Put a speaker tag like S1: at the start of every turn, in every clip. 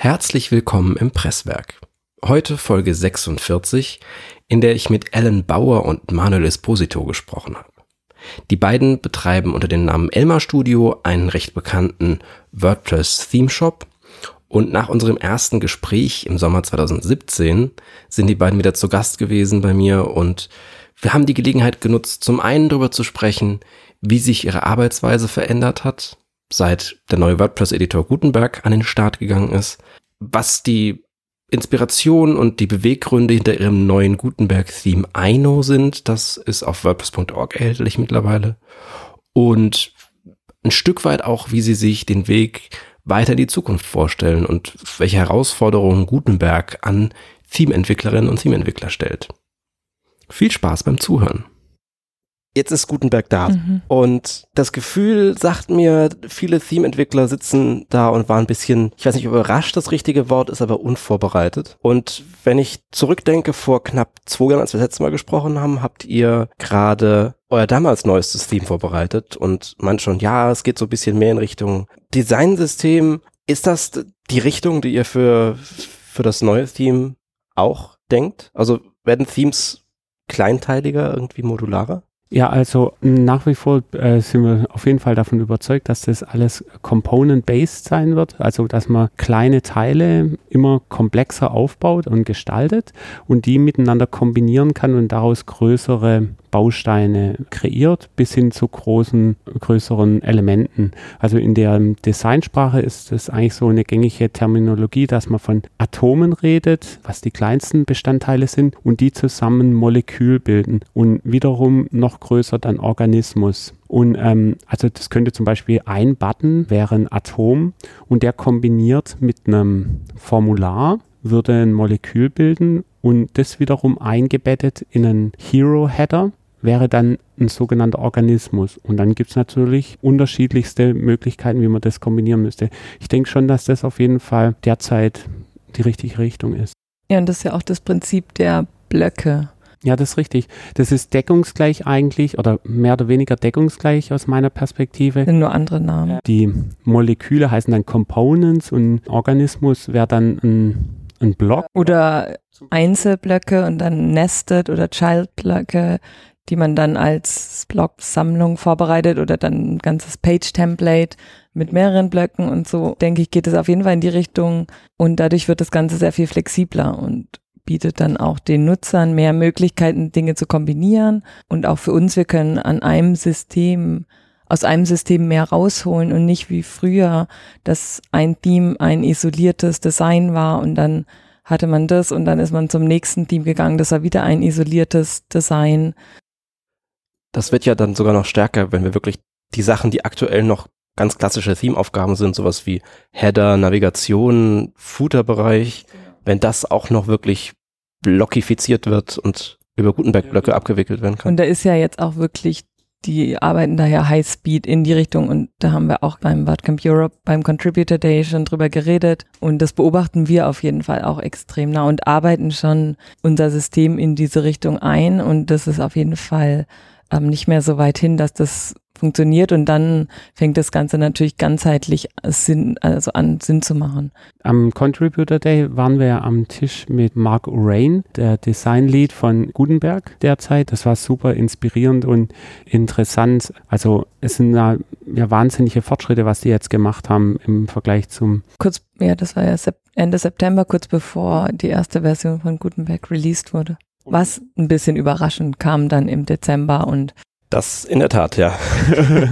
S1: Herzlich willkommen im Presswerk. Heute Folge 46, in der ich mit Alan Bauer und Manuel Esposito gesprochen habe. Die beiden betreiben unter dem Namen Elmar Studio einen recht bekannten WordPress Theme Shop und nach unserem ersten Gespräch im Sommer 2017 sind die beiden wieder zu Gast gewesen bei mir und wir haben die Gelegenheit genutzt, zum einen darüber zu sprechen, wie sich ihre Arbeitsweise verändert hat, seit der neue WordPress-Editor Gutenberg an den Start gegangen ist, was die Inspiration und die Beweggründe hinter ihrem neuen Gutenberg-Theme Aino sind. Das ist auf WordPress.org erhältlich mittlerweile. Und ein Stück weit auch, wie sie sich den Weg weiter in die Zukunft vorstellen und welche Herausforderungen Gutenberg an Theme-Entwicklerinnen und Theme-Entwickler stellt. Viel Spaß beim Zuhören jetzt ist Gutenberg da. Mhm. Und das Gefühl sagt mir, viele Theme-Entwickler sitzen da und waren ein bisschen, ich weiß nicht, überrascht das richtige Wort ist, aber unvorbereitet. Und wenn ich zurückdenke, vor knapp zwei Jahren, als wir das letzte Mal gesprochen haben, habt ihr gerade euer damals neuestes Theme vorbereitet und man schon, ja, es geht so ein bisschen mehr in Richtung Designsystem. Ist das die Richtung, die ihr für, für das neue Theme auch denkt? Also werden Themes kleinteiliger, irgendwie modularer?
S2: Ja, also nach wie vor äh, sind wir auf jeden Fall davon überzeugt, dass das alles component-based sein wird, also dass man kleine Teile immer komplexer aufbaut und gestaltet und die miteinander kombinieren kann und daraus größere Bausteine kreiert, bis hin zu großen, größeren Elementen. Also in der Designsprache ist es eigentlich so eine gängige Terminologie, dass man von Atomen redet, was die kleinsten Bestandteile sind, und die zusammen Molekül bilden und wiederum noch größer dann Organismus. Und ähm, also das könnte zum Beispiel ein Button wäre ein Atom und der kombiniert mit einem Formular würde ein Molekül bilden und das wiederum eingebettet in einen Hero-Header wäre dann ein sogenannter Organismus. Und dann gibt es natürlich unterschiedlichste Möglichkeiten, wie man das kombinieren müsste. Ich denke schon, dass das auf jeden Fall derzeit die richtige Richtung ist.
S3: Ja, und das ist ja auch das Prinzip der Blöcke.
S2: Ja, das ist richtig. Das ist deckungsgleich eigentlich oder mehr oder weniger deckungsgleich aus meiner Perspektive.
S3: Sind nur andere Namen.
S2: Die Moleküle heißen dann Components und Organismus wäre dann ein ein Block.
S3: Oder Einzelblöcke und dann Nested oder Childblöcke, die man dann als Blocksammlung vorbereitet oder dann ein ganzes Page-Template mit mehreren Blöcken und so, denke ich, geht es auf jeden Fall in die Richtung. Und dadurch wird das Ganze sehr viel flexibler und bietet dann auch den Nutzern mehr Möglichkeiten, Dinge zu kombinieren. Und auch für uns, wir können an einem System aus einem System mehr rausholen und nicht wie früher, dass ein Team ein isoliertes Design war und dann hatte man das und dann ist man zum nächsten Team gegangen, das war wieder ein isoliertes Design.
S1: Das wird ja dann sogar noch stärker, wenn wir wirklich die Sachen, die aktuell noch ganz klassische Theme-Aufgaben sind, sowas wie Header, Navigation, Footer-Bereich, wenn das auch noch wirklich blockifiziert wird und über Gutenberg-Blöcke abgewickelt werden kann.
S3: Und da ist ja jetzt auch wirklich, die arbeiten da ja High Speed in die Richtung und da haben wir auch beim WordCamp Europe, beim Contributor Day schon drüber geredet und das beobachten wir auf jeden Fall auch extrem nah und arbeiten schon unser System in diese Richtung ein und das ist auf jeden Fall ähm, nicht mehr so weit hin, dass das funktioniert und dann fängt das Ganze natürlich ganzheitlich Sinn, also an Sinn zu machen.
S2: Am Contributor Day waren wir am Tisch mit Mark Urain, der Design Lead von Gutenberg derzeit. Das war super inspirierend und interessant. Also es sind ja, ja wahnsinnige Fortschritte, was die jetzt gemacht haben im Vergleich zum
S3: kurz ja, das war ja Ende September, kurz bevor die erste Version von Gutenberg released wurde. Was ein bisschen überraschend kam dann im Dezember und
S1: das in der Tat, ja.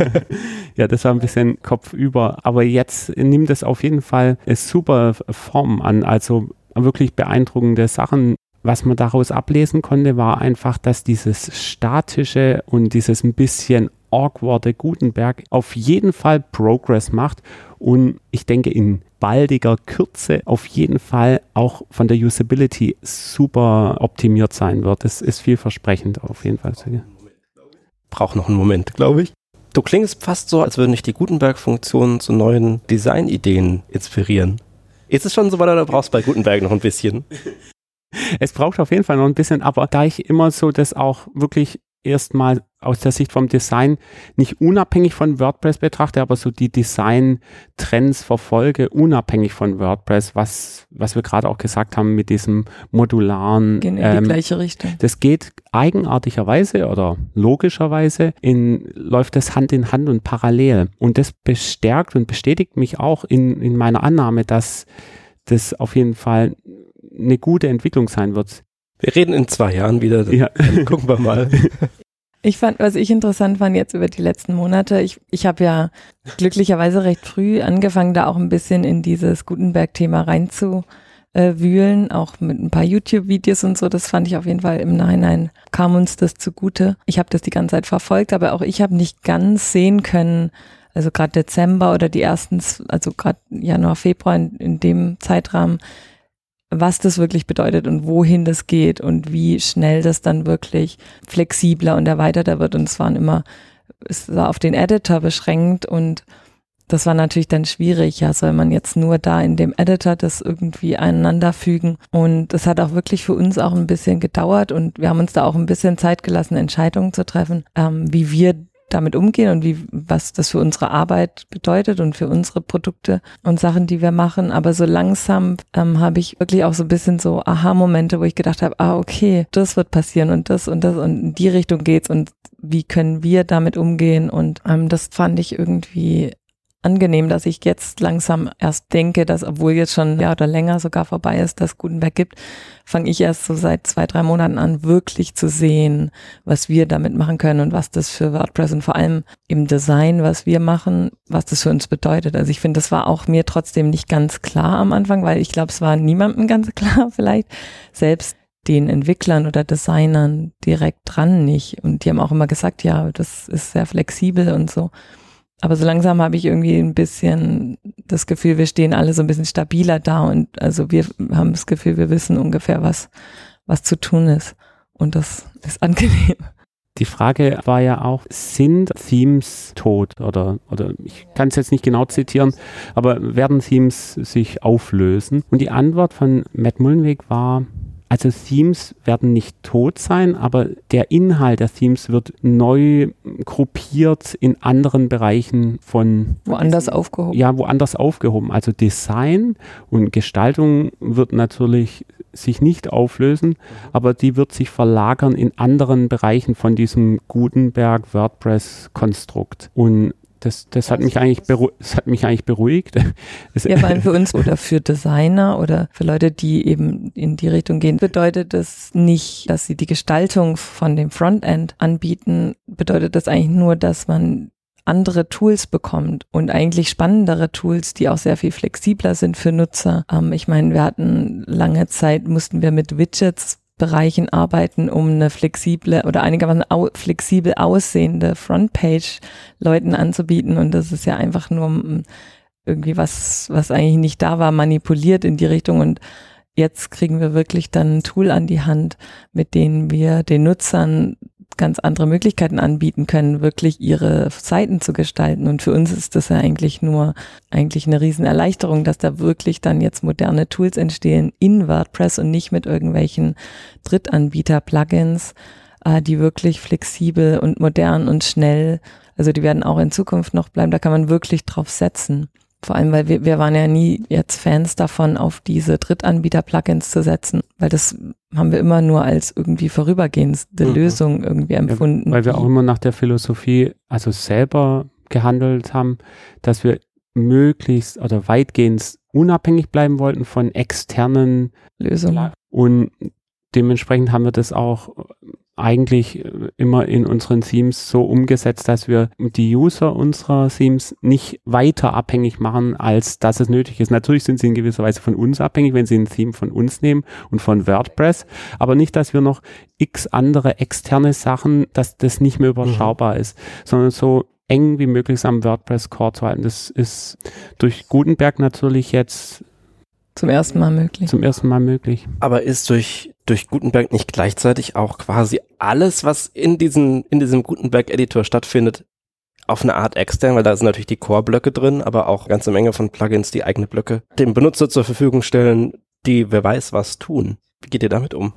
S2: ja, das war ein bisschen kopfüber. Aber jetzt nimmt es auf jeden Fall super Form an. Also wirklich beeindruckende Sachen. Was man daraus ablesen konnte, war einfach, dass dieses statische und dieses ein bisschen awkwarde Gutenberg auf jeden Fall Progress macht und ich denke in baldiger Kürze auf jeden Fall auch von der Usability super optimiert sein wird. Das ist vielversprechend auf jeden Fall.
S1: Braucht noch einen Moment, glaube ich. Du klingst fast so, als würden dich die Gutenberg-Funktionen zu neuen Designideen inspirieren. Ist es schon so weit oder brauchst bei Gutenberg noch ein bisschen?
S2: Es braucht auf jeden Fall noch ein bisschen, aber da ich immer so das auch wirklich erstmal aus der Sicht vom Design nicht unabhängig von WordPress betrachte, aber so die Design-Trends verfolge, unabhängig von WordPress, was, was wir gerade auch gesagt haben mit diesem modularen.
S3: Gehen in die ähm, gleiche Richtung.
S2: Das geht eigenartigerweise oder logischerweise in, läuft das Hand in Hand und parallel. Und das bestärkt und bestätigt mich auch in, in meiner Annahme, dass das auf jeden Fall eine gute Entwicklung sein wird.
S1: Wir reden in zwei Jahren wieder. Ja. gucken wir mal.
S3: Ich fand, was ich interessant fand jetzt über die letzten Monate, ich, ich habe ja glücklicherweise recht früh angefangen, da auch ein bisschen in dieses Gutenberg-Thema reinzuwühlen, auch mit ein paar YouTube-Videos und so. Das fand ich auf jeden Fall im Nachhinein, kam uns das zugute. Ich habe das die ganze Zeit verfolgt, aber auch ich habe nicht ganz sehen können, also gerade Dezember oder die ersten, also gerade Januar, Februar in, in dem Zeitrahmen, was das wirklich bedeutet und wohin das geht und wie schnell das dann wirklich flexibler und erweiterter wird. Und es waren immer, es war auf den Editor beschränkt und das war natürlich dann schwierig. Ja, soll man jetzt nur da in dem Editor das irgendwie aneinander fügen? Und das hat auch wirklich für uns auch ein bisschen gedauert und wir haben uns da auch ein bisschen Zeit gelassen, Entscheidungen zu treffen, ähm, wie wir damit umgehen und wie, was das für unsere Arbeit bedeutet und für unsere Produkte und Sachen, die wir machen. Aber so langsam ähm, habe ich wirklich auch so ein bisschen so Aha-Momente, wo ich gedacht habe, ah, okay, das wird passieren und das und das und in die Richtung geht's und wie können wir damit umgehen? Und ähm, das fand ich irgendwie angenehm, dass ich jetzt langsam erst denke, dass obwohl jetzt schon Jahr oder länger sogar vorbei ist, dass Gutenberg gibt, fange ich erst so seit zwei, drei Monaten an, wirklich zu sehen, was wir damit machen können und was das für WordPress und vor allem im Design, was wir machen, was das für uns bedeutet. Also ich finde, das war auch mir trotzdem nicht ganz klar am Anfang, weil ich glaube, es war niemandem ganz klar vielleicht. Selbst den Entwicklern oder Designern direkt dran nicht. Und die haben auch immer gesagt, ja, das ist sehr flexibel und so. Aber so langsam habe ich irgendwie ein bisschen das Gefühl, wir stehen alle so ein bisschen stabiler da und also wir haben das Gefühl, wir wissen ungefähr, was, was zu tun ist. Und das ist angenehm.
S2: Die Frage war ja auch, sind Themes tot oder, oder ich kann es jetzt nicht genau zitieren, aber werden Themes sich auflösen? Und die Antwort von Matt Mullenweg war, also Themes werden nicht tot sein, aber der Inhalt der Themes wird neu gruppiert in anderen Bereichen von
S3: woanders aufgehoben.
S2: Ja, woanders aufgehoben. Also Design und Gestaltung wird natürlich sich nicht auflösen, aber die wird sich verlagern in anderen Bereichen von diesem Gutenberg WordPress Konstrukt. Und das, das, hat mich eigentlich das hat mich eigentlich beruhigt.
S3: Ja, vor allem für uns oder für Designer oder für Leute, die eben in die Richtung gehen, bedeutet das nicht, dass sie die Gestaltung von dem Frontend anbieten, bedeutet das eigentlich nur, dass man andere Tools bekommt und eigentlich spannendere Tools, die auch sehr viel flexibler sind für Nutzer. Ähm, ich meine, wir hatten lange Zeit, mussten wir mit Widgets Bereichen arbeiten, um eine flexible oder einigermaßen au flexibel aussehende Frontpage Leuten anzubieten. Und das ist ja einfach nur mm, irgendwie was, was eigentlich nicht da war, manipuliert in die Richtung. Und jetzt kriegen wir wirklich dann ein Tool an die Hand, mit denen wir den Nutzern ganz andere Möglichkeiten anbieten können, wirklich ihre Seiten zu gestalten. Und für uns ist das ja eigentlich nur eigentlich eine Riesenerleichterung, dass da wirklich dann jetzt moderne Tools entstehen in WordPress und nicht mit irgendwelchen Drittanbieter-Plugins, äh, die wirklich flexibel und modern und schnell, also die werden auch in Zukunft noch bleiben. Da kann man wirklich drauf setzen. Vor allem, weil wir, wir waren ja nie jetzt Fans davon, auf diese Drittanbieter-Plugins zu setzen, weil das haben wir immer nur als irgendwie vorübergehende mhm. Lösung irgendwie empfunden.
S2: Ja, weil wir auch immer nach der Philosophie, also selber gehandelt haben, dass wir möglichst oder weitgehend unabhängig bleiben wollten von externen Lösungen. Und dementsprechend haben wir das auch eigentlich äh, immer in unseren Themes so umgesetzt, dass wir die User unserer Themes nicht weiter abhängig machen, als dass es nötig ist. Natürlich sind sie in gewisser Weise von uns abhängig, wenn sie ein Theme von uns nehmen und von WordPress, aber nicht, dass wir noch x andere externe Sachen, dass das nicht mehr überschaubar mhm. ist, sondern so eng wie möglich am WordPress Core zu halten. Das ist durch Gutenberg natürlich jetzt
S3: zum ersten Mal möglich.
S2: Zum ersten Mal möglich.
S1: Aber ist durch, durch Gutenberg nicht gleichzeitig auch quasi alles, was in diesem, in diesem Gutenberg-Editor stattfindet, auf eine Art extern, weil da sind natürlich die Core-Blöcke drin, aber auch eine ganze Menge von Plugins, die eigene Blöcke dem Benutzer zur Verfügung stellen, die wer weiß was tun. Wie geht ihr damit um?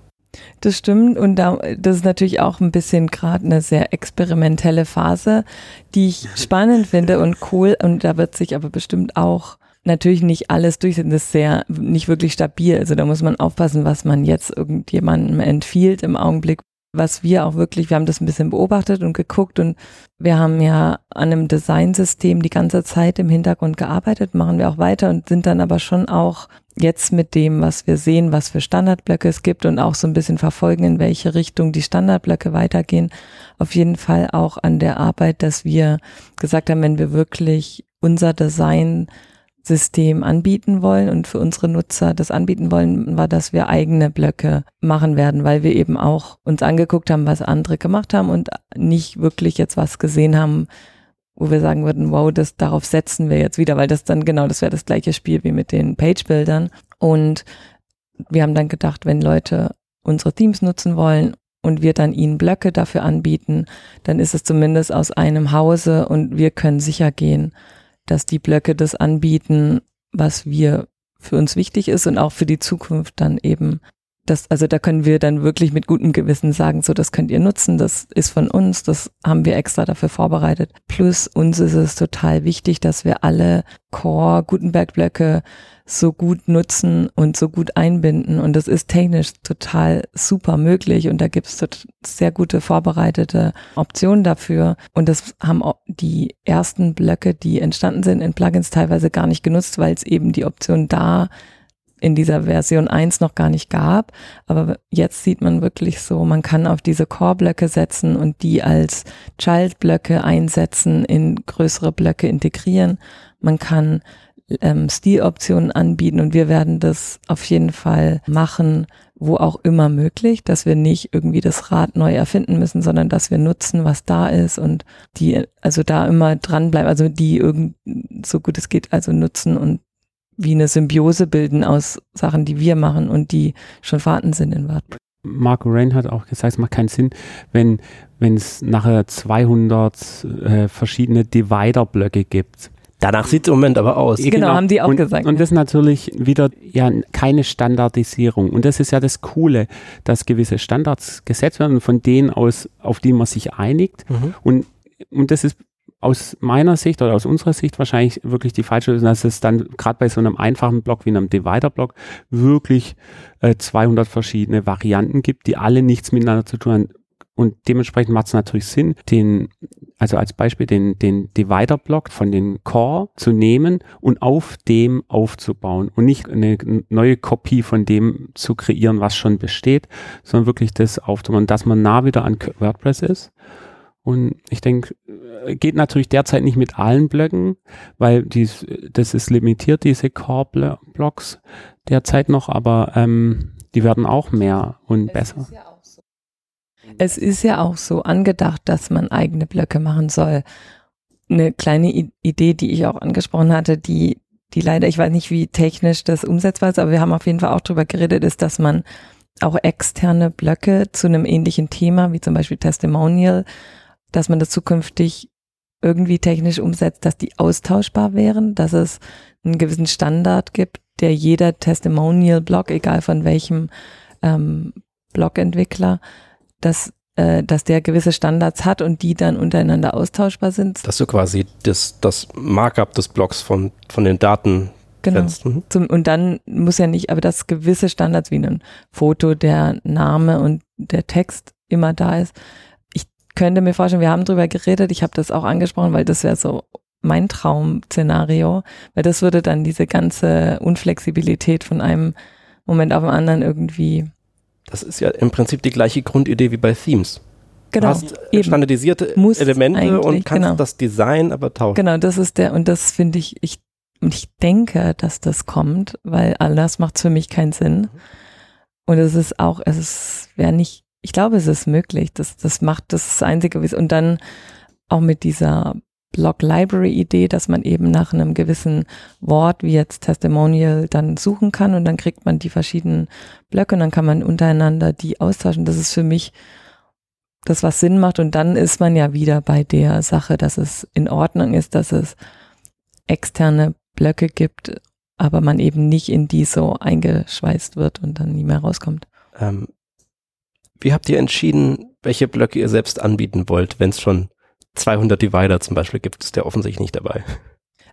S3: Das stimmt und da, das ist natürlich auch ein bisschen gerade eine sehr experimentelle Phase, die ich spannend finde und cool und da wird sich aber bestimmt auch natürlich nicht alles durchsetzen. Das ist sehr, nicht wirklich stabil. Also da muss man aufpassen, was man jetzt irgendjemandem empfiehlt im Augenblick. Was wir auch wirklich, wir haben das ein bisschen beobachtet und geguckt und wir haben ja an einem Designsystem die ganze Zeit im Hintergrund gearbeitet, machen wir auch weiter und sind dann aber schon auch jetzt mit dem, was wir sehen, was für Standardblöcke es gibt und auch so ein bisschen verfolgen, in welche Richtung die Standardblöcke weitergehen, auf jeden Fall auch an der Arbeit, dass wir gesagt haben, wenn wir wirklich unser Design System anbieten wollen und für unsere Nutzer das anbieten wollen, war, dass wir eigene Blöcke machen werden, weil wir eben auch uns angeguckt haben, was andere gemacht haben und nicht wirklich jetzt was gesehen haben, wo wir sagen würden, wow, das darauf setzen wir jetzt wieder, weil das dann genau, das wäre das gleiche Spiel wie mit den Page-Bildern. Und wir haben dann gedacht, wenn Leute unsere Themes nutzen wollen und wir dann ihnen Blöcke dafür anbieten, dann ist es zumindest aus einem Hause und wir können sicher gehen, dass die Blöcke das anbieten, was wir für uns wichtig ist und auch für die Zukunft dann eben das, also da können wir dann wirklich mit gutem Gewissen sagen, so das könnt ihr nutzen, das ist von uns, das haben wir extra dafür vorbereitet. Plus uns ist es total wichtig, dass wir alle Core Gutenberg Blöcke so gut nutzen und so gut einbinden. Und das ist technisch total super möglich. Und da gibt es sehr gute vorbereitete Optionen dafür. Und das haben auch die ersten Blöcke, die entstanden sind in Plugins teilweise gar nicht genutzt, weil es eben die Option da in dieser Version 1 noch gar nicht gab. Aber jetzt sieht man wirklich so, man kann auf diese Core-Blöcke setzen und die als Child-Blöcke einsetzen, in größere Blöcke integrieren. Man kann ähm, Stiloptionen anbieten und wir werden das auf jeden Fall machen, wo auch immer möglich, dass wir nicht irgendwie das Rad neu erfinden müssen, sondern dass wir nutzen, was da ist und die, also da immer dranbleiben, also die irgend, so gut es geht, also nutzen und wie eine Symbiose bilden aus Sachen, die wir machen und die schon vorhanden sind in WordPress.
S2: Marco Rain hat auch gesagt, es macht keinen Sinn, wenn wenn es nachher 200 äh, verschiedene Divider-Blöcke gibt
S1: Danach sieht es im Moment aber aus.
S3: Genau, genau, haben die auch
S2: und,
S3: gesagt.
S2: Und das ist natürlich wieder ja keine Standardisierung. Und das ist ja das Coole, dass gewisse Standards gesetzt werden, von denen aus, auf die man sich einigt. Mhm. Und, und das ist aus meiner Sicht oder aus unserer Sicht wahrscheinlich wirklich die falsche Lösung, dass es dann gerade bei so einem einfachen Block wie einem Divider-Block wirklich äh, 200 verschiedene Varianten gibt, die alle nichts miteinander zu tun haben. Und dementsprechend macht es natürlich Sinn, den, also als Beispiel den, den Divider-Block von den Core zu nehmen und auf dem aufzubauen und nicht eine neue Kopie von dem zu kreieren, was schon besteht, sondern wirklich das aufzubauen, dass man nah wieder an WordPress ist. Und ich denke, geht natürlich derzeit nicht mit allen Blöcken, weil dies, das ist limitiert, diese Core-Blocks derzeit noch, aber ähm, die werden auch mehr und es besser. Ja
S3: es ist ja auch so angedacht, dass man eigene Blöcke machen soll. Eine kleine Idee, die ich auch angesprochen hatte, die, die leider, ich weiß nicht, wie technisch das umsetzbar ist, aber wir haben auf jeden Fall auch drüber geredet, ist, dass man auch externe Blöcke zu einem ähnlichen Thema, wie zum Beispiel Testimonial, dass man das zukünftig irgendwie technisch umsetzt, dass die austauschbar wären, dass es einen gewissen Standard gibt, der jeder Testimonial-Blog, egal von welchem ähm, Blog-Entwickler, dass, äh, dass der gewisse Standards hat und die dann untereinander austauschbar sind.
S1: Dass du quasi das, das Markup des Blogs von, von den Daten
S3: Genau. Mhm. Zum, und dann muss ja nicht, aber dass gewisse Standards wie ein Foto, der Name und der Text immer da ist. Ich könnte mir vorstellen, wir haben drüber geredet, ich habe das auch angesprochen, weil das wäre so mein Traum-Szenario, weil das würde dann diese ganze Unflexibilität von einem Moment auf den anderen irgendwie
S1: das ist ja im Prinzip die gleiche Grundidee wie bei Themes.
S3: Genau.
S1: Du hast eben. standardisierte Muss Elemente und kannst genau. das Design aber tauschen.
S3: Genau, das ist der, und das finde ich, ich, ich denke, dass das kommt, weil anders macht es für mich keinen Sinn. Mhm. Und es ist auch, es wäre nicht, ich glaube, es ist möglich. Das, das macht das Einzige. Und dann auch mit dieser Blog Library Idee, dass man eben nach einem gewissen Wort wie jetzt Testimonial dann suchen kann und dann kriegt man die verschiedenen Blöcke und dann kann man untereinander die austauschen. Das ist für mich das, was Sinn macht und dann ist man ja wieder bei der Sache, dass es in Ordnung ist, dass es externe Blöcke gibt, aber man eben nicht in die so eingeschweißt wird und dann nie mehr rauskommt.
S1: Ähm, wie habt ihr entschieden, welche Blöcke ihr selbst anbieten wollt, wenn es schon 200 Divider zum Beispiel gibt, ist der offensichtlich nicht dabei.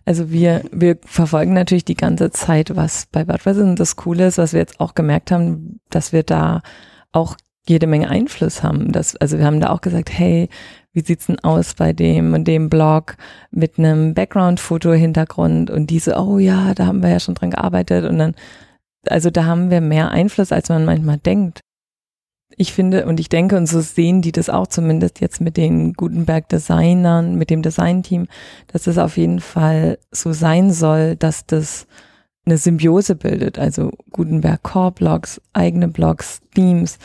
S3: Also wir, wir verfolgen natürlich die ganze Zeit, was bei. Und das Coole ist, was wir jetzt auch gemerkt haben, dass wir da auch jede Menge Einfluss haben. Das, also wir haben da auch gesagt, hey, wie sieht's denn aus bei dem und dem Blog mit einem Background-Foto-Hintergrund und diese, oh ja, da haben wir ja schon dran gearbeitet und dann, also da haben wir mehr Einfluss, als man manchmal denkt. Ich finde und ich denke, und so sehen die das auch zumindest jetzt mit den Gutenberg-Designern, mit dem Designteam, dass es auf jeden Fall so sein soll, dass das eine Symbiose bildet. Also Gutenberg Core Blogs, eigene Blogs, Themes,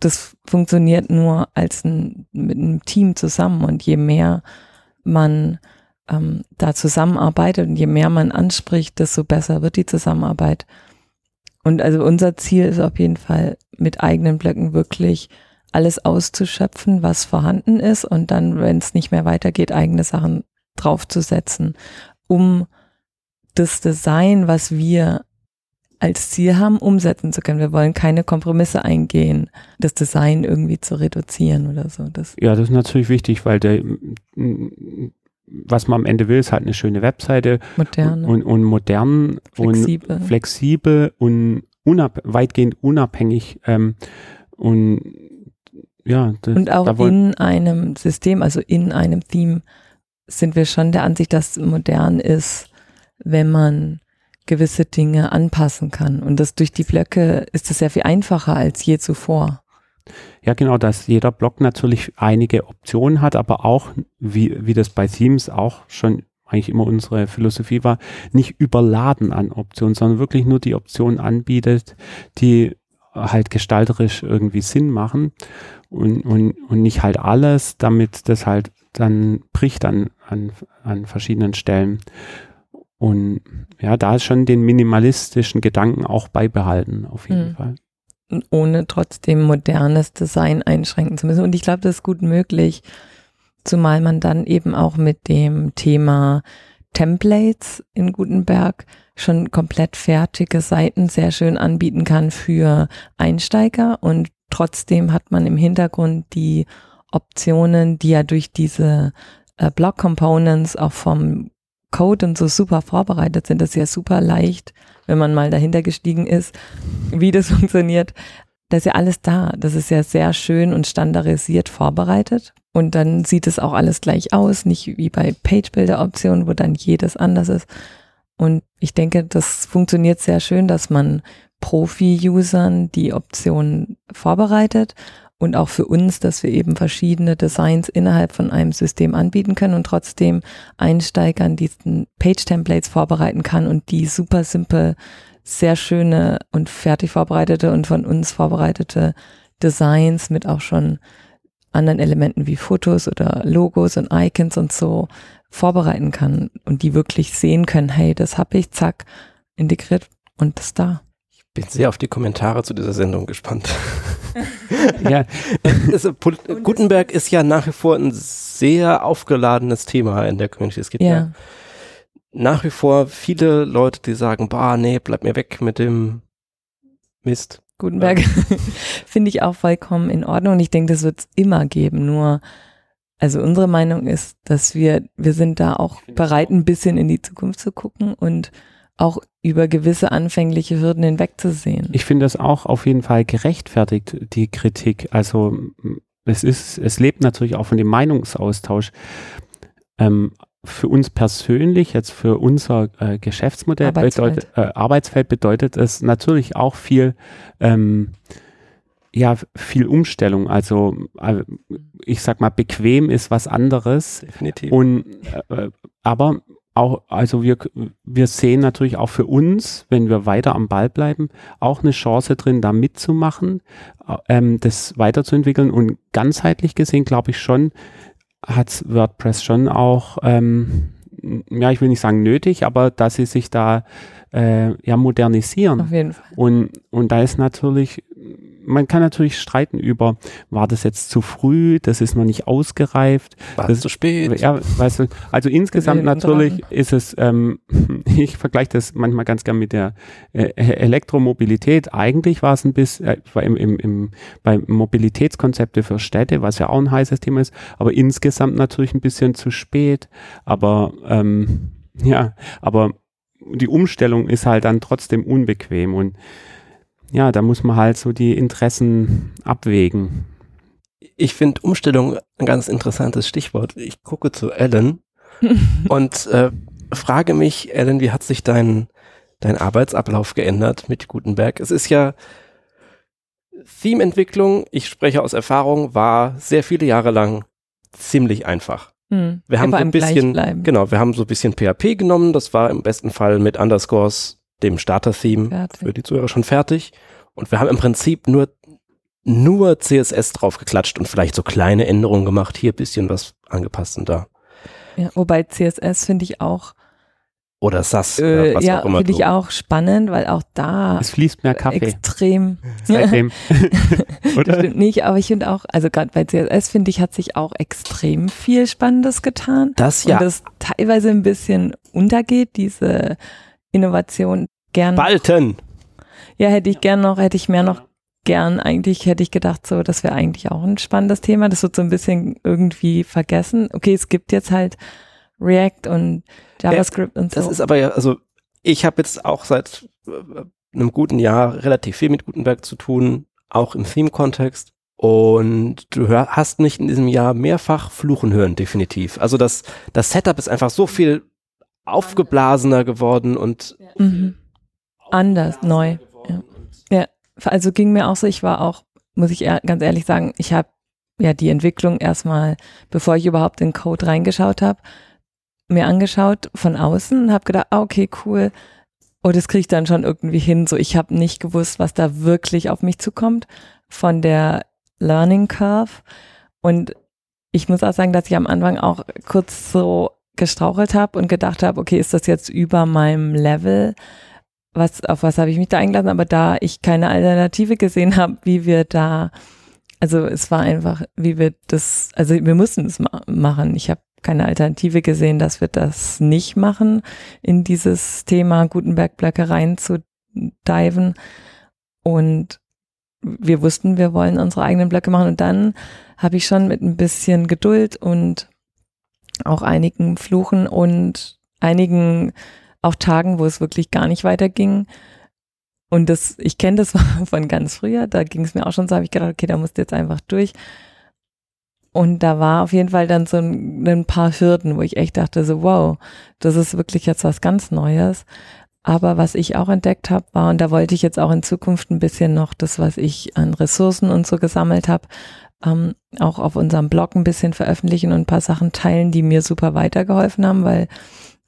S3: das funktioniert nur als ein, mit einem Team zusammen und je mehr man ähm, da zusammenarbeitet und je mehr man anspricht, desto besser wird die Zusammenarbeit. Und also unser Ziel ist auf jeden Fall mit eigenen Blöcken wirklich alles auszuschöpfen, was vorhanden ist und dann, wenn es nicht mehr weitergeht, eigene Sachen draufzusetzen, um das Design, was wir als Ziel haben, umsetzen zu können. Wir wollen keine Kompromisse eingehen, das Design irgendwie zu reduzieren oder so. Das
S2: ja, das ist natürlich wichtig, weil der, was man am Ende will, ist halt eine schöne Webseite.
S3: Modern.
S2: Und, und modern
S3: flexibel.
S2: und flexibel und unab weitgehend unabhängig. Ähm, und ja.
S3: Das, und auch in einem System, also in einem Theme, sind wir schon der Ansicht, dass modern ist, wenn man gewisse Dinge anpassen kann. Und das durch die Blöcke ist es sehr viel einfacher als je zuvor.
S2: Ja, genau, dass jeder Block natürlich einige Optionen hat, aber auch, wie, wie das bei Themes auch schon eigentlich immer unsere Philosophie war, nicht überladen an Optionen, sondern wirklich nur die Optionen anbietet, die halt gestalterisch irgendwie Sinn machen und, und, und nicht halt alles, damit das halt dann bricht an, an, an verschiedenen Stellen. Und ja, da ist schon den minimalistischen Gedanken auch beibehalten, auf jeden mhm. Fall.
S3: Ohne trotzdem modernes Design einschränken zu müssen. Und ich glaube, das ist gut möglich, zumal man dann eben auch mit dem Thema Templates in Gutenberg schon komplett fertige Seiten sehr schön anbieten kann für Einsteiger und trotzdem hat man im Hintergrund die Optionen, die ja durch diese äh, Block Components auch vom Code und so super vorbereitet sind. Das ist ja super leicht, wenn man mal dahinter gestiegen ist, wie das funktioniert. Das ist ja alles da. Das ist ja sehr schön und standardisiert vorbereitet. Und dann sieht es auch alles gleich aus, nicht wie bei Page-Builder-Optionen, wo dann jedes anders ist. Und ich denke, das funktioniert sehr schön, dass man Profi-Usern die Optionen vorbereitet und auch für uns, dass wir eben verschiedene Designs innerhalb von einem System anbieten können und trotzdem Einsteigern diesen Page-Templates vorbereiten kann und die super simpel, sehr schöne und fertig vorbereitete und von uns vorbereitete Designs mit auch schon anderen Elementen wie Fotos oder Logos und Icons und so vorbereiten kann und die wirklich sehen können, hey, das habe ich, zack, integriert und das da.
S1: Ich bin sehr auf die Kommentare zu dieser Sendung gespannt. ja. Also, Gutenberg ist ja nach wie vor ein sehr aufgeladenes Thema in der Community. Es gibt ja. ja nach wie vor viele Leute, die sagen, bah, nee, bleib mir weg mit dem Mist.
S3: Gutenberg ja. finde ich auch vollkommen in Ordnung und ich denke, das wird es immer geben. Nur, also unsere Meinung ist, dass wir, wir sind da auch bereit, ein bisschen in die Zukunft zu gucken und auch über gewisse anfängliche Hürden hinwegzusehen.
S2: Ich finde das auch auf jeden Fall gerechtfertigt, die Kritik. Also es ist, es lebt natürlich auch von dem Meinungsaustausch. Ähm, für uns persönlich, jetzt für unser äh, Geschäftsmodell, Arbeitsfeld. Bedeutet, äh, Arbeitsfeld bedeutet es natürlich auch viel, ähm, ja, viel Umstellung. Also äh, ich sag mal, bequem ist was anderes.
S1: Definitiv.
S2: Und äh, aber auch, also wir, wir sehen natürlich auch für uns, wenn wir weiter am Ball bleiben, auch eine Chance drin, da mitzumachen, ähm, das weiterzuentwickeln und ganzheitlich gesehen glaube ich schon, hat WordPress schon auch, ähm, ja, ich will nicht sagen nötig, aber dass sie sich da äh, ja modernisieren.
S3: Auf jeden Fall.
S2: Und, und da ist natürlich man kann natürlich streiten über, war das jetzt zu früh, das ist noch nicht ausgereift.
S1: War
S2: das
S1: zu spät.
S2: Ja, weißt du, also insgesamt natürlich ist es, ähm, ich vergleiche das manchmal ganz gern mit der äh, Elektromobilität. Eigentlich war es ein bisschen, äh, im, im, im, bei Mobilitätskonzepte für Städte, was ja auch ein heißes Thema ist, aber insgesamt natürlich ein bisschen zu spät. Aber ähm, ja, aber die Umstellung ist halt dann trotzdem unbequem und ja, da muss man halt so die Interessen abwägen.
S1: Ich finde Umstellung ein ganz interessantes Stichwort. Ich gucke zu Ellen und äh, frage mich, Ellen, wie hat sich dein, dein Arbeitsablauf geändert mit Gutenberg? Es ist ja Theme-Entwicklung, ich spreche aus Erfahrung, war sehr viele Jahre lang ziemlich einfach. Hm. Wir haben so ein bisschen, genau, wir haben so ein bisschen PHP genommen. Das war im besten Fall mit Underscores, dem Starter-Theme für die Zuhörer schon fertig. Und wir haben im Prinzip nur, nur CSS draufgeklatscht und vielleicht so kleine Änderungen gemacht. Hier bisschen was angepasst und da.
S3: Ja, wobei CSS finde ich auch
S1: oder SAS.
S3: Äh, oder ja, finde ich auch spannend, weil auch da
S2: es fließt mehr Kaffee.
S3: Extrem.
S2: Seitdem.
S3: das stimmt nicht, aber ich finde auch, also gerade bei CSS finde ich, hat sich auch extrem viel Spannendes getan.
S1: Das ja.
S3: Und das teilweise ein bisschen untergeht, diese Innovation gern.
S1: Balten!
S3: Ja, hätte ich gern noch, hätte ich mehr noch gern, eigentlich hätte ich gedacht, so, das wäre eigentlich auch ein spannendes Thema. Das wird so ein bisschen irgendwie vergessen. Okay, es gibt jetzt halt React und JavaScript
S1: ja,
S3: und so.
S1: Das ist aber ja, also ich habe jetzt auch seit äh, einem guten Jahr relativ viel mit Gutenberg zu tun, auch im Theme-Kontext. Und du hör, hast mich in diesem Jahr mehrfach fluchen hören, definitiv. Also das, das Setup ist einfach so viel aufgeblasener geworden und
S3: mhm. anders, neu. Ja. ja, also ging mir auch so, ich war auch, muss ich ganz ehrlich sagen, ich habe ja die Entwicklung erstmal, bevor ich überhaupt in Code reingeschaut habe, mir angeschaut von außen und habe gedacht, ah, okay, cool. Oh, das kriege ich dann schon irgendwie hin. So, ich habe nicht gewusst, was da wirklich auf mich zukommt von der Learning Curve. Und ich muss auch sagen, dass ich am Anfang auch kurz so gestrauchelt habe und gedacht habe, okay, ist das jetzt über meinem Level? Was, auf was habe ich mich da eingelassen? Aber da ich keine Alternative gesehen habe, wie wir da, also es war einfach, wie wir das, also wir mussten es ma machen. Ich habe keine Alternative gesehen, dass wir das nicht machen, in dieses Thema Gutenberg-Blöcke reinzudiven. Und wir wussten, wir wollen unsere eigenen Blöcke machen. Und dann habe ich schon mit ein bisschen Geduld und auch einigen Fluchen und einigen auch Tagen, wo es wirklich gar nicht weiterging. Und das, ich kenne das von ganz früher, da ging es mir auch schon so, habe ich gedacht, okay, da musst du jetzt einfach durch. Und da war auf jeden Fall dann so ein, ein, paar Hürden, wo ich echt dachte, so wow, das ist wirklich jetzt was ganz Neues. Aber was ich auch entdeckt habe, war, und da wollte ich jetzt auch in Zukunft ein bisschen noch das, was ich an Ressourcen und so gesammelt habe, ähm, auch auf unserem Blog ein bisschen veröffentlichen und ein paar Sachen teilen, die mir super weitergeholfen haben, weil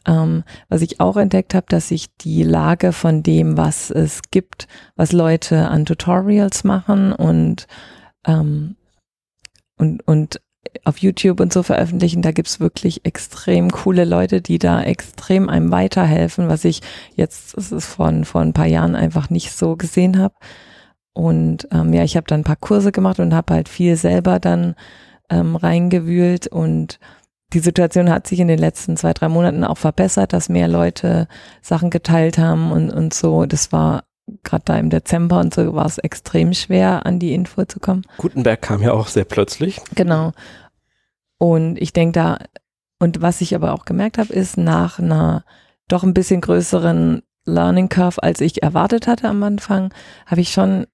S3: ähm, was ich auch entdeckt habe, dass sich die Lage von dem, was es gibt, was Leute an Tutorials machen und ähm, und, und auf YouTube und so veröffentlichen, da gibt's wirklich extrem coole Leute, die da extrem einem weiterhelfen, was ich jetzt das ist von vor ein paar Jahren einfach nicht so gesehen habe. Und ähm, ja, ich habe dann ein paar Kurse gemacht und habe halt viel selber dann ähm, reingewühlt und die Situation hat sich in den letzten zwei, drei Monaten auch verbessert, dass mehr Leute Sachen geteilt haben und, und so. Das war gerade da im Dezember und so war es extrem schwer, an die Info zu kommen.
S1: Gutenberg kam ja auch sehr plötzlich.
S3: Genau. Und ich denke da, und was ich aber auch gemerkt habe, ist nach einer doch ein bisschen größeren Learning Curve, als ich erwartet hatte am Anfang, habe ich schon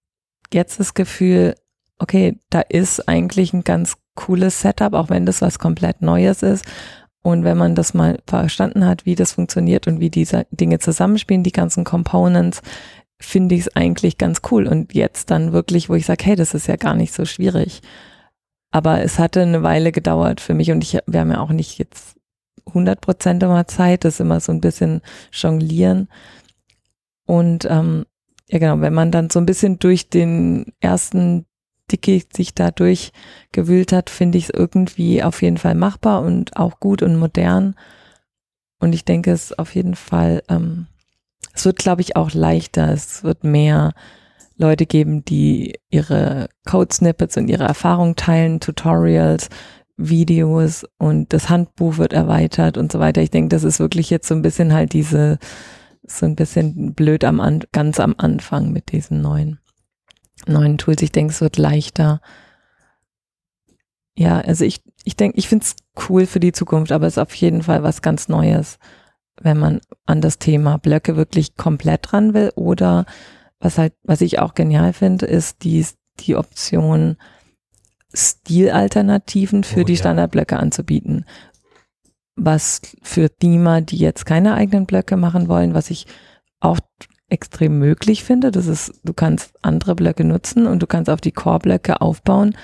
S3: jetzt das Gefühl, okay, da ist eigentlich ein ganz cooles Setup, auch wenn das was komplett Neues ist. Und wenn man das mal verstanden hat, wie das funktioniert und wie diese Dinge zusammenspielen, die ganzen Components, finde ich es eigentlich ganz cool. Und jetzt dann wirklich, wo ich sage, hey, das ist ja gar nicht so schwierig. Aber es hatte eine Weile gedauert für mich und ich, wir haben ja auch nicht jetzt 100 Prozent immer Zeit, das ist immer so ein bisschen jonglieren. Und ähm, ja genau, wenn man dann so ein bisschen durch den ersten Dickicht sich da durchgewühlt hat, finde ich es irgendwie auf jeden Fall machbar und auch gut und modern. Und ich denke, es ist auf jeden Fall ähm, es wird, glaube ich, auch leichter. Es wird mehr Leute geben, die ihre Code-Snippets und ihre Erfahrungen teilen, Tutorials, Videos und das Handbuch wird erweitert und so weiter. Ich denke, das ist wirklich jetzt so ein bisschen halt diese, so ein bisschen blöd am An ganz am Anfang mit diesen neuen, neuen Tools. Ich denke, es wird leichter. Ja, also ich, ich denke, ich finde es cool für die Zukunft, aber es ist auf jeden Fall was ganz Neues, wenn man an das Thema Blöcke wirklich komplett ran will oder was halt, was ich auch genial finde, ist die, die Option, Stilalternativen für oh, die Standardblöcke anzubieten. Was für Thema, die jetzt keine eigenen Blöcke machen wollen, was ich auch extrem möglich finde. Das ist, du kannst andere Blöcke nutzen und du kannst auf die Core-Blöcke aufbauen.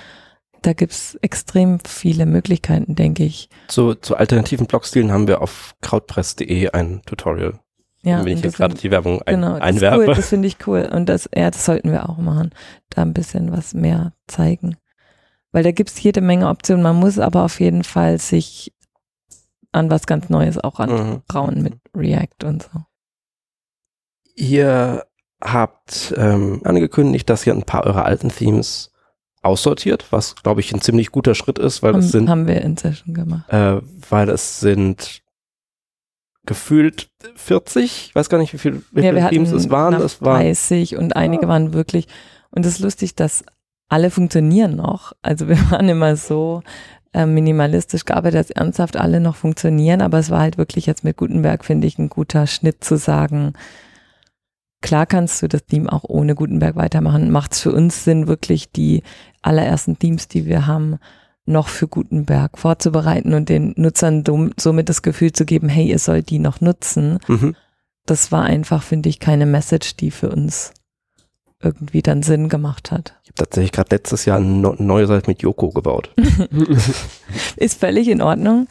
S3: Da gibt's extrem viele Möglichkeiten, denke ich.
S1: Zu, zu alternativen Blockstilen haben wir auf krautpress.de ein Tutorial. Ja, wenn ich jetzt gerade die Werbung ein, genau, einwerfe.
S3: Cool, das finde ich cool. Und das, ja, das sollten wir auch machen. Da ein bisschen was mehr zeigen weil da gibt es jede Menge Optionen. Man muss aber auf jeden Fall sich an was ganz Neues auch rantrauen mhm. mit React und so.
S1: Ihr habt ähm, angekündigt, dass ihr ein paar eurer alten Themes aussortiert, was glaube ich ein ziemlich guter Schritt ist, weil
S3: haben,
S1: es sind
S3: haben wir inzwischen gemacht,
S1: äh, weil es sind gefühlt 40, ich weiß gar nicht, wie, viel, wie
S3: ja, viele
S1: Themes es waren.
S3: Es waren 30 und einige ja. waren wirklich und es ist lustig, dass alle funktionieren noch. Also wir waren immer so äh, minimalistisch gearbeitet, dass ernsthaft alle noch funktionieren, aber es war halt wirklich jetzt mit Gutenberg, finde ich, ein guter Schnitt zu sagen, klar kannst du das Team auch ohne Gutenberg weitermachen. Macht es für uns Sinn, wirklich die allerersten Teams, die wir haben, noch für Gutenberg vorzubereiten und den Nutzern somit das Gefühl zu geben, hey, ihr sollt die noch nutzen. Mhm. Das war einfach, finde ich, keine Message, die für uns irgendwie dann Sinn gemacht hat.
S1: Ich habe tatsächlich gerade letztes Jahr eine neue Seite mit Yoko gebaut.
S3: ist völlig in Ordnung,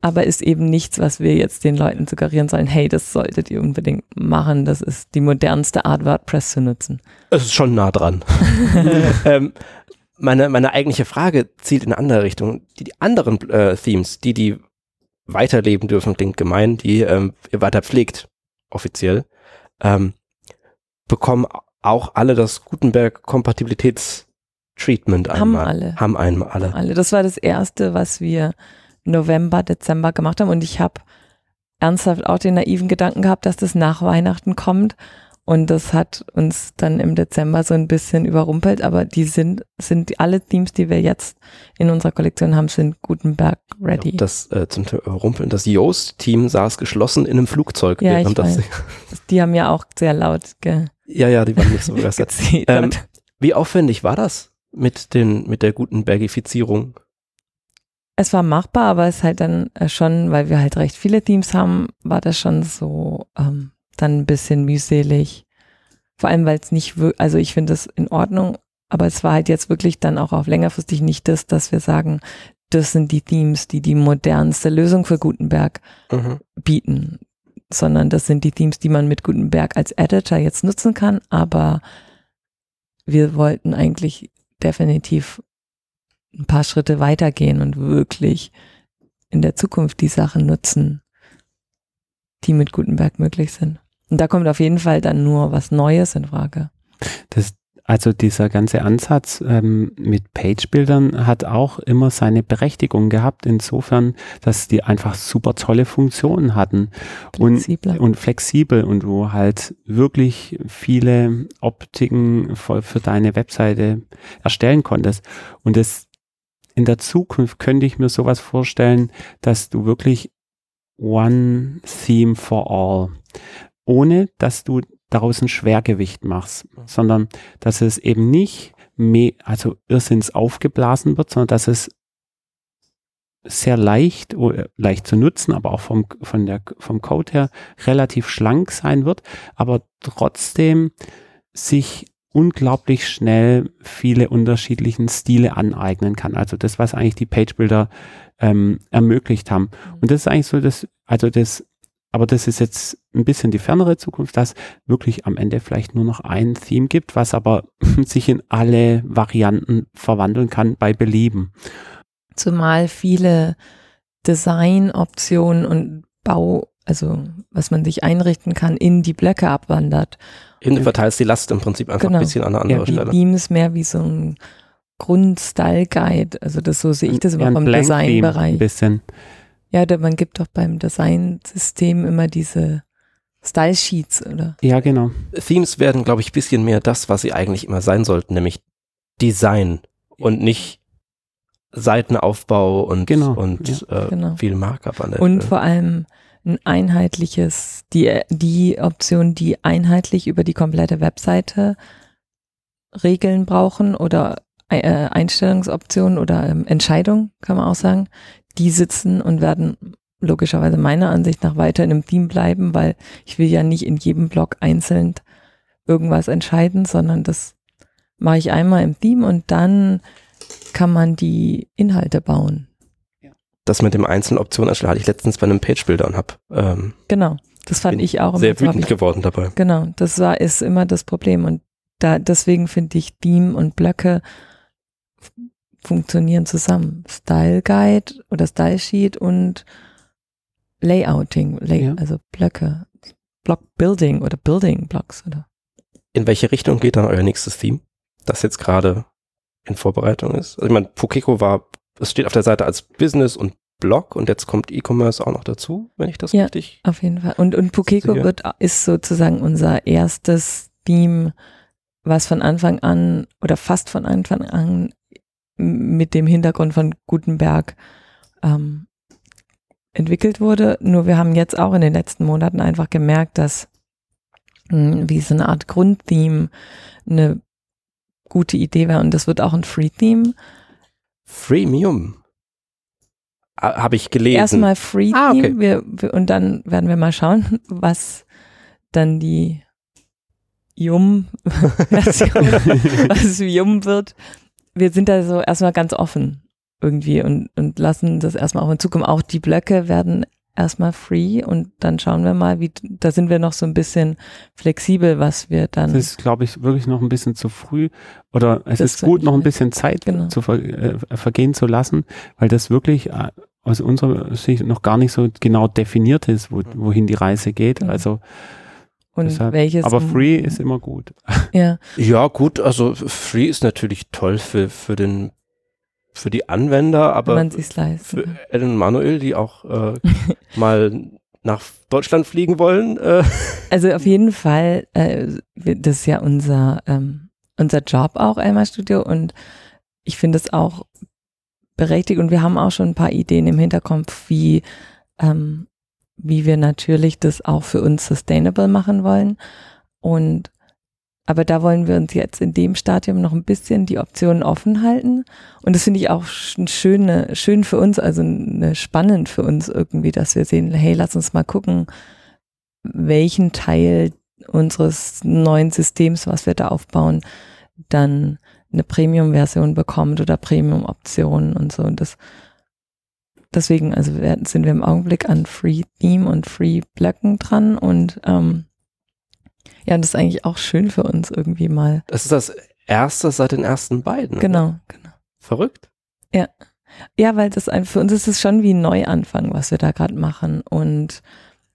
S3: aber ist eben nichts, was wir jetzt den Leuten suggerieren sollen, hey, das solltet ihr unbedingt machen, das ist die modernste Art, WordPress zu nutzen.
S1: Es ist schon nah dran. ähm, meine, meine eigentliche Frage zielt in eine andere Richtung. Die, die anderen äh, Themes, die, die weiterleben dürfen, klingt gemein, die ähm, ihr weiter pflegt, offiziell, ähm, bekommen auch alle das Gutenberg-Kompatibilitätstreatment
S3: einmal. Haben alle.
S1: Haben einmal alle.
S3: alle. Das war das erste, was wir November, Dezember gemacht haben und ich habe ernsthaft auch den naiven Gedanken gehabt, dass das nach Weihnachten kommt und das hat uns dann im Dezember so ein bisschen überrumpelt, aber die sind, sind alle Themes, die wir jetzt in unserer Kollektion haben, sind Gutenberg ready. Ja,
S1: das äh, zum Überrumpeln, das Yoast-Team saß geschlossen in einem Flugzeug.
S3: Ja, ich weiß. die haben ja auch sehr laut ge
S1: ja, ja, die waren nicht so begeistert. ähm, wie aufwendig war das mit, den, mit der guten Bergifizierung?
S3: Es war machbar, aber es halt dann äh, schon, weil wir halt recht viele Teams haben, war das schon so ähm, dann ein bisschen mühselig. Vor allem, weil es nicht, also ich finde es in Ordnung, aber es war halt jetzt wirklich dann auch auf längerfristig nicht das, dass wir sagen, das sind die Themes, die die modernste Lösung für Gutenberg mhm. bieten sondern das sind die Themes, die man mit Gutenberg als Editor jetzt nutzen kann, aber wir wollten eigentlich definitiv ein paar Schritte weitergehen und wirklich in der Zukunft die Sachen nutzen, die mit Gutenberg möglich sind. Und da kommt auf jeden Fall dann nur was Neues in Frage.
S2: Das also dieser ganze Ansatz ähm, mit Page-Bildern hat auch immer seine Berechtigung gehabt, insofern, dass die einfach super tolle Funktionen hatten und, und flexibel und du halt wirklich viele Optiken für, für deine Webseite erstellen konntest. Und das in der Zukunft könnte ich mir sowas vorstellen, dass du wirklich One Theme for All, ohne dass du daraus ein Schwergewicht machst, sondern dass es eben nicht mehr, also irrsinns aufgeblasen wird, sondern dass es sehr leicht, leicht zu nutzen, aber auch vom, von der, vom Code her relativ schlank sein wird, aber trotzdem sich unglaublich schnell viele unterschiedlichen Stile aneignen kann. Also das, was eigentlich die Page Builder ähm, ermöglicht haben. Und das ist eigentlich so das, also das aber das ist jetzt ein bisschen die fernere Zukunft, dass wirklich am Ende vielleicht nur noch ein Theme gibt, was aber sich in alle Varianten verwandeln kann bei Belieben.
S3: Zumal viele Designoptionen und Bau, also was man sich einrichten kann, in die Blöcke abwandert.
S1: Eben, du verteilst die Last im Prinzip einfach
S3: Genau.
S1: ein bisschen an eine andere
S3: Ja, die
S1: Stelle.
S3: Themes mehr wie so ein Grund-Style-Guide. Also das so sehe ich das
S2: Ja,
S3: immer
S2: ein
S3: vom
S2: Theme Ein
S3: Designbereich.
S2: bisschen.
S3: Ja, da, man gibt doch beim Design-System immer diese Style-Sheets, oder?
S2: Ja, genau.
S1: Themes werden, glaube ich, ein bisschen mehr das, was sie eigentlich immer sein sollten, nämlich Design und nicht Seitenaufbau und,
S2: Genau,
S1: und äh,
S3: Genau.
S1: viel Markup an der
S3: Und
S1: Stelle.
S3: vor allem ein einheitliches, die, die Option, die einheitlich über die komplette Webseite Regeln brauchen oder äh, Einstellungsoptionen oder ähm, Entscheidungen, kann man auch sagen, die sitzen und werden logischerweise meiner Ansicht nach weiter in einem Theme bleiben, weil ich will ja nicht in jedem Block einzeln irgendwas entscheiden, sondern das mache ich einmal im Theme und dann kann man die Inhalte bauen.
S1: Das mit dem einzelnen Optionen erstellen hatte ich letztens bei einem Page-Builder und habe ähm,
S3: Genau, das fand
S1: Bin
S3: ich auch.
S1: sehr wütend
S3: ich-
S1: geworden dabei.
S3: Genau, das war ist immer das Problem und da deswegen finde ich Theme und Blöcke funktionieren zusammen. Style Guide oder Style Sheet und Layouting, Lay
S2: Ja.
S3: also Blöcke, Block Building oder Building Blocks oder
S1: In welche Richtung geht dann euer nächstes Theme, das jetzt gerade in Vorbereitung ist? Also ich meine, Pokeko war, es steht auf der Seite als Business und Blog und jetzt kommt E-Commerce auch noch dazu, wenn ich das
S3: Ja.
S1: richtig.
S3: auf jeden Fall. Und und Pokeko wird ist sozusagen unser erstes Theme, was von Anfang an oder fast von Anfang an mit dem Hintergrund von Gutenberg ähm, entwickelt wurde. Nur wir haben jetzt auch in den letzten Monaten einfach gemerkt, dass mh, wie so eine Art Grundtheme eine gute Idee wäre und das wird auch ein Free-Theme.
S1: Freemium. Habe ich gelesen.
S3: Erstmal Free-Theme
S1: Ah, okay.
S3: wir, wir, und dann werden wir mal schauen, was dann die Yum-Version, was Yum wird. Wir sind da so erstmal ganz offen irgendwie und, und lassen das erstmal auf uns zukommen. Auch die Blöcke werden erstmal free und dann schauen wir mal, wie, da sind wir noch so ein bisschen flexibel, was wir dann.
S2: Das ist, glaube ich, wirklich noch ein bisschen zu früh. Oder es ist gut, noch ein bisschen Zeit
S3: Genau.
S2: zu ver äh, vergehen zu lassen, weil das wirklich äh, aus unserer Sicht noch gar nicht so genau definiert ist, wo, wohin die Reise geht.
S3: Mhm.
S2: Also,
S3: und
S2: deshalb-
S3: welches.
S2: aber free ist immer gut.
S3: Ja,
S1: Ja, gut, also Free ist natürlich toll für, für den, für die Anwender,
S3: wenn
S1: aber
S3: man sich's leisten
S1: für. Ellen und Manuel, die auch äh, mal nach Deutschland fliegen wollen, äh,
S3: Also auf jeden Fall, äh, das ist ja unser, ähm, unser Job auch, Elmar Studio, und ich finde es auch berechtigt und wir haben auch schon ein paar Ideen im Hinterkopf, wie, ähm, wie wir natürlich das auch für uns sustainable machen wollen. Und aber da wollen wir uns jetzt in dem Stadium noch ein bisschen die Optionen offen halten. Und das finde ich auch sch- schöne, schön für uns, also eine, spannend für uns irgendwie, dass wir sehen, hey, lass uns mal gucken, welchen Teil unseres neuen Systems, was wir da aufbauen, dann eine Premium-Version bekommt oder Premium-Optionen und so. Und das, deswegen, also sind wir im Augenblick an Free Theme und Free Blöcken dran und ähm, ja, das ist eigentlich auch schön für uns irgendwie mal.
S1: das ist das erste seit den ersten beiden. oder?
S3: Genau, genau.
S1: Verrückt.
S3: Ja, weil das ein, für uns ist es schon wie ein Neuanfang, was wir da gerade machen. Und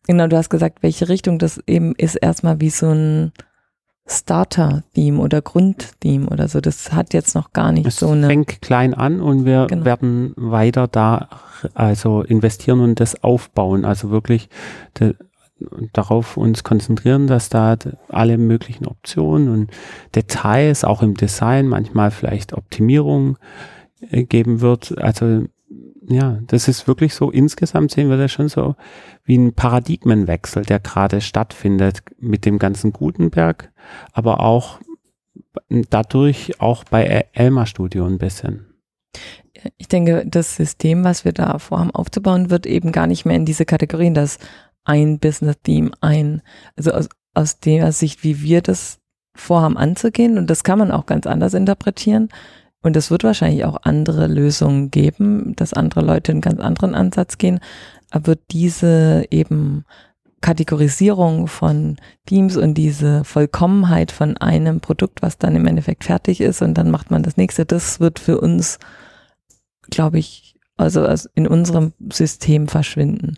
S3: genau, du hast gesagt, welche Richtung das eben ist, erstmal wie so ein Starter-Theme oder Grund-Theme oder so. Das hat jetzt noch gar nicht
S2: Es
S3: so eine.
S2: fängt klein an und wir
S3: Genau.
S2: werden weiter da also investieren und das aufbauen. Also wirklich de, darauf uns konzentrieren, dass da alle möglichen Optionen und Details, auch im Design, manchmal vielleicht Optimierung äh, geben wird. Also ja, das ist wirklich so, insgesamt sehen wir das schon so wie ein Paradigmenwechsel, der gerade stattfindet mit dem ganzen Gutenberg, aber auch dadurch auch bei El- Elmar Studio ein bisschen.
S3: Ich denke, das System, was wir da vorhaben aufzubauen, wird eben gar nicht mehr in diese Kategorien, das ein Business-Theme, ein, also aus, aus der Sicht, wie wir das vorhaben anzugehen. Und das kann man auch ganz anders interpretieren. Und es wird wahrscheinlich auch andere Lösungen geben, dass andere Leute einen ganz anderen Ansatz gehen. Aber wird diese eben Kategorisierung von Teams und diese Vollkommenheit von einem Produkt, was dann im Endeffekt fertig ist und dann macht man das nächste, das wird für uns, glaube ich, also als- in unserem System verschwinden.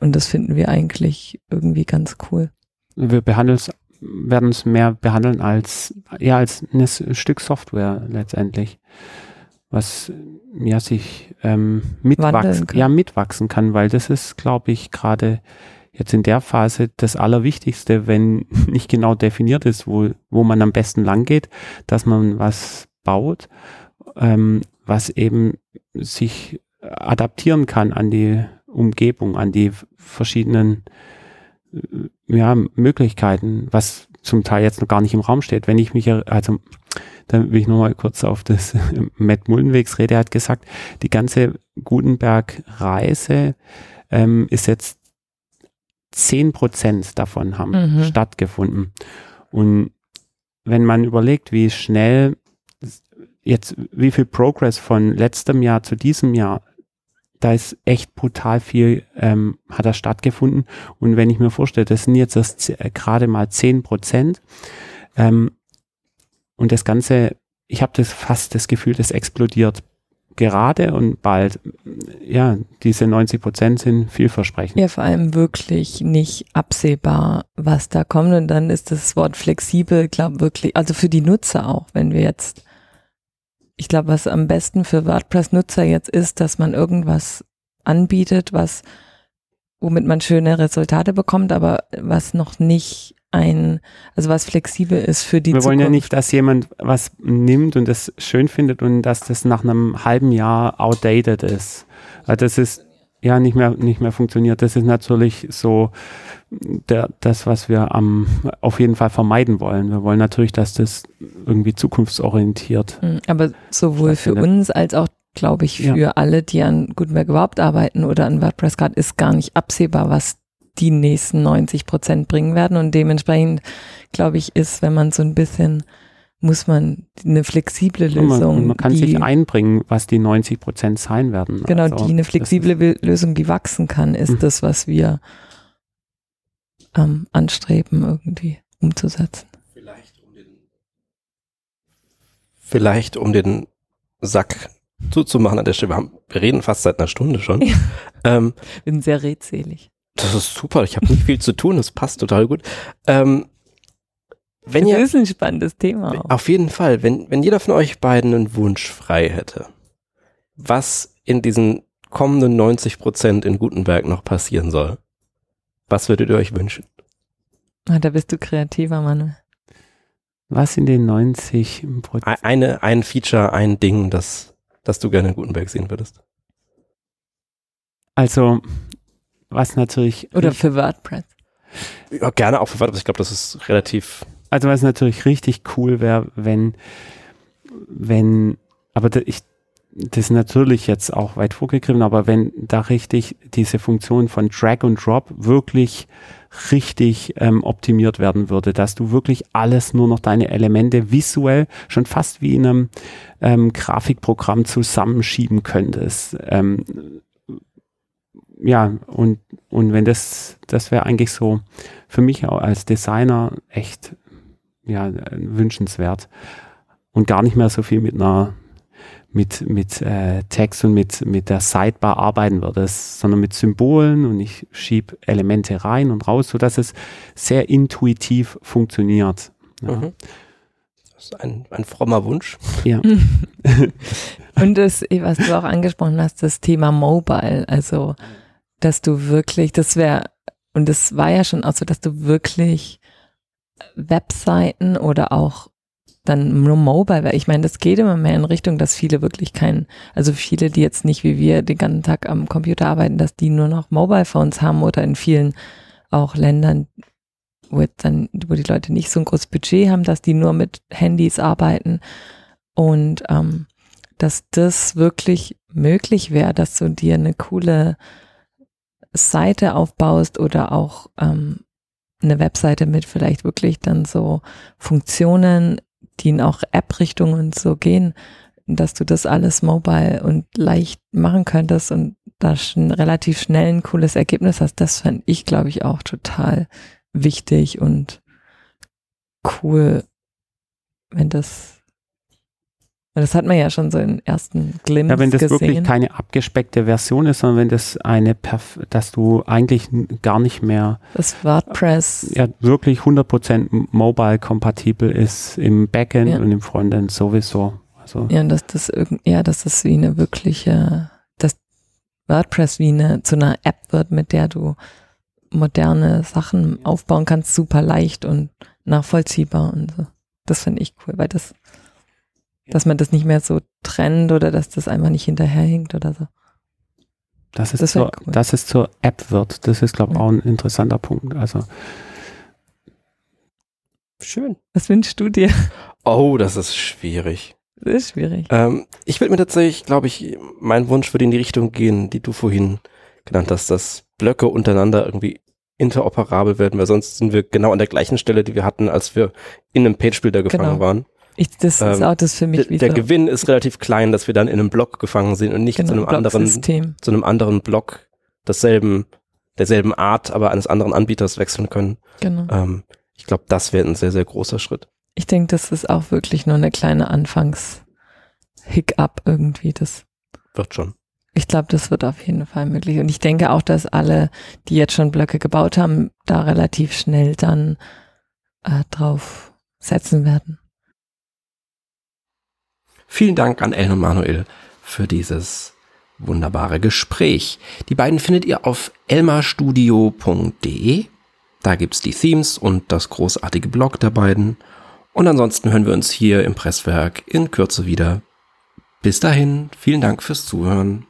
S3: Und das finden wir eigentlich irgendwie ganz cool.
S2: Wir behandeln es werden es mehr behandeln als, ja, als ein Stück Software letztendlich, was ja sich ähm, mitwachsen, ja, mitwachsen kann, weil das ist, glaube ich, gerade jetzt in der Phase das Allerwichtigste, wenn nicht genau definiert ist, wo, wo man am besten lang geht, dass man was baut, ähm, was eben sich adaptieren kann an die Umgebung, an die verschiedenen äh, ja, Möglichkeiten, was zum Teil jetzt noch gar nicht im Raum steht. Wenn ich mich, also da will ich nochmal kurz auf das Matt Mullenwegs Rede, hat gesagt, die ganze Gutenberg-Reise ähm, ist jetzt zehn Prozent davon haben mhm. stattgefunden. Und wenn man überlegt, wie schnell jetzt, wie viel Progress von letztem Jahr zu diesem Jahr, da ist echt brutal viel, ähm, hat da stattgefunden. Und wenn ich mir vorstelle, das sind jetzt äh, gerade mal zehn Prozent, ähm, und das Ganze, ich habe das fast das Gefühl, das explodiert gerade und bald, ja, diese 90 Prozent sind vielversprechend.
S3: Ja, vor allem wirklich nicht absehbar, was da kommt. Und dann ist das Wort flexibel, glaube wirklich, also für die Nutzer auch, wenn wir jetzt, ich glaube, was am besten für WordPress-Nutzer jetzt ist, dass man irgendwas anbietet, was, womit man schöne Resultate bekommt, aber was noch nicht ein, also was flexibel ist für die
S2: Wir
S3: Zukunft.
S2: wollen ja nicht, dass jemand was nimmt und das schön findet und dass das nach einem halben Jahr outdated ist. Also das ist ja nicht mehr nicht mehr funktioniert. Das ist natürlich so der, das, was wir am auf jeden Fall vermeiden wollen. Wir wollen natürlich, dass das irgendwie zukunftsorientiert.
S3: Hm, aber sowohl für uns als auch glaube ich, für ja. alle, die an Gutenberg überhaupt arbeiten oder an WordPress gerade, ist gar nicht absehbar, was die nächsten 90 Prozent bringen werden. Und dementsprechend, glaube ich, ist, wenn man so ein bisschen, muss man eine flexible Lösung.
S2: Man, man kann die, sich einbringen, was die 90 Prozent sein werden.
S3: Genau, also, die eine flexible Lösung, die wachsen kann, ist mhm. das, was wir ähm, anstreben, irgendwie umzusetzen.
S1: Vielleicht um den, vielleicht um den Sack zuzumachen an der Stelle. Wir, haben, wir reden fast seit einer Stunde schon. Ja.
S3: Ähm, bin sehr redselig.
S1: Das ist super. Ich habe nicht viel zu tun. Das passt total gut. Ähm, wenn
S3: das
S1: ihr,
S3: ist ein spannendes Thema.
S1: Auch. Auf jeden Fall. Wenn, wenn jeder von euch beiden einen Wunsch frei hätte, was in diesen kommenden 90 Prozent in Gutenberg noch passieren soll, was würdet ihr euch wünschen?
S3: Ah, da bist du kreativer, Manuel.
S2: Was in den 90
S1: Prozent? Eine, ein Feature, ein Ding, das, das du gerne in Gutenberg sehen würdest.
S2: Also, was natürlich.
S3: Oder für WordPress.
S1: Ja, gerne auch für WordPress. Ich glaube, das ist relativ.
S2: Also was natürlich richtig cool wäre, wenn, wenn, aber da, ich, das ist natürlich jetzt auch weit vorgegriffen, aber wenn da richtig diese Funktion von Drag und Drop wirklich richtig ähm, optimiert werden würde, dass du wirklich alles nur noch deine Elemente visuell schon fast wie in einem ähm, Grafikprogramm zusammenschieben könntest. Ähm, ja, und, und wenn das, das wäre eigentlich so für mich auch als Designer echt ja, wünschenswert. Und gar nicht mehr so viel mit einer mit, mit äh, Text und mit, mit der Sidebar arbeiten würde, sondern mit Symbolen und ich schiebe Elemente rein und raus, sodass es sehr intuitiv funktioniert. Ja. Mhm.
S1: Das ist ein, ein frommer Wunsch.
S2: Ja.
S3: und das, was du auch angesprochen hast, das Thema Mobile, also dass du wirklich, das wäre, und das war ja schon auch so, dass du wirklich Webseiten oder auch dann nur Mobile, ich meine, das geht immer mehr in Richtung, dass viele wirklich kein, also viele, die jetzt nicht wie wir den ganzen Tag am Computer arbeiten, dass die nur noch Mobile Phones haben oder in vielen auch Ländern, wo jetzt dann, wo die Leute nicht so ein großes Budget haben, dass die nur mit Handys arbeiten. Und ähm, dass das wirklich möglich wäre, dass du dir eine coole Seite aufbaust oder auch ähm, eine Webseite mit vielleicht wirklich dann so Funktionen, die in auch App-Richtungen so gehen, dass du das alles mobile und leicht machen könntest und da schon relativ schnell ein cooles Ergebnis hast, das fände ich, glaube ich, auch total wichtig und cool, wenn das Das hat man ja schon so in ersten Glimpse
S2: Ja, wenn das
S3: gesehen.
S2: wirklich keine abgespeckte Version ist, sondern wenn das eine, Perf dass du eigentlich gar nicht mehr
S3: das WordPress.
S2: ja, wirklich 100% mobile kompatibel ist im Backend
S3: Ja.
S2: und im Frontend sowieso. Also
S3: Ja, und dass das irgend, ja, dass das wie eine wirkliche, dass WordPress wie eine zu einer App wird, mit der du moderne Sachen aufbauen kannst, super leicht und nachvollziehbar und so. Das finde ich cool, weil das, dass man das nicht mehr so trennt oder dass das einfach nicht hinterherhinkt oder so.
S2: dass es,
S3: Das
S2: zur,
S3: cool.
S2: dass es zur App wird, das ist, glaube ich,
S3: Ja.
S2: auch ein interessanter Punkt. Also
S4: Schön.
S3: Was wünschst du dir?
S1: Oh, das ist schwierig.
S3: Das ist schwierig.
S1: Ähm, ich würde mir tatsächlich, glaube ich, mein Wunsch würde in die Richtung gehen, die du vorhin genannt hast, dass Blöcke untereinander irgendwie interoperabel werden, weil sonst sind wir genau an der gleichen Stelle, die wir hatten, als wir in einem Page-Builder gefangen
S3: Genau.
S1: waren.
S3: Ich, das ist
S1: ähm,
S3: auch das für mich
S1: Der, Gewinn ist relativ klein, dass wir dann in einem Block gefangen sind und nicht
S3: genau,
S1: zu einem anderen, zu einem anderen Block desselben, derselben Art, aber eines anderen Anbieters wechseln können.
S3: Genau.
S1: Ähm, ich glaube, das wäre ein sehr, sehr großer Schritt.
S3: Ich denke, das ist auch wirklich nur eine kleine Anfangs-Hiccup irgendwie. Das,
S1: Wird schon.
S3: ich glaube, das wird auf jeden Fall möglich. Und ich denke auch, dass alle, die jetzt schon Blöcke gebaut haben, da relativ schnell dann äh, drauf setzen werden.
S1: Vielen Dank an Ellen und Manuel für dieses wunderbare Gespräch. Die beiden findet ihr auf elmarstudio.de. Da gibt's die Themes und das großartige Blog der beiden. Und ansonsten hören wir uns hier im Presswerk in Kürze wieder. Bis dahin, vielen Dank fürs Zuhören.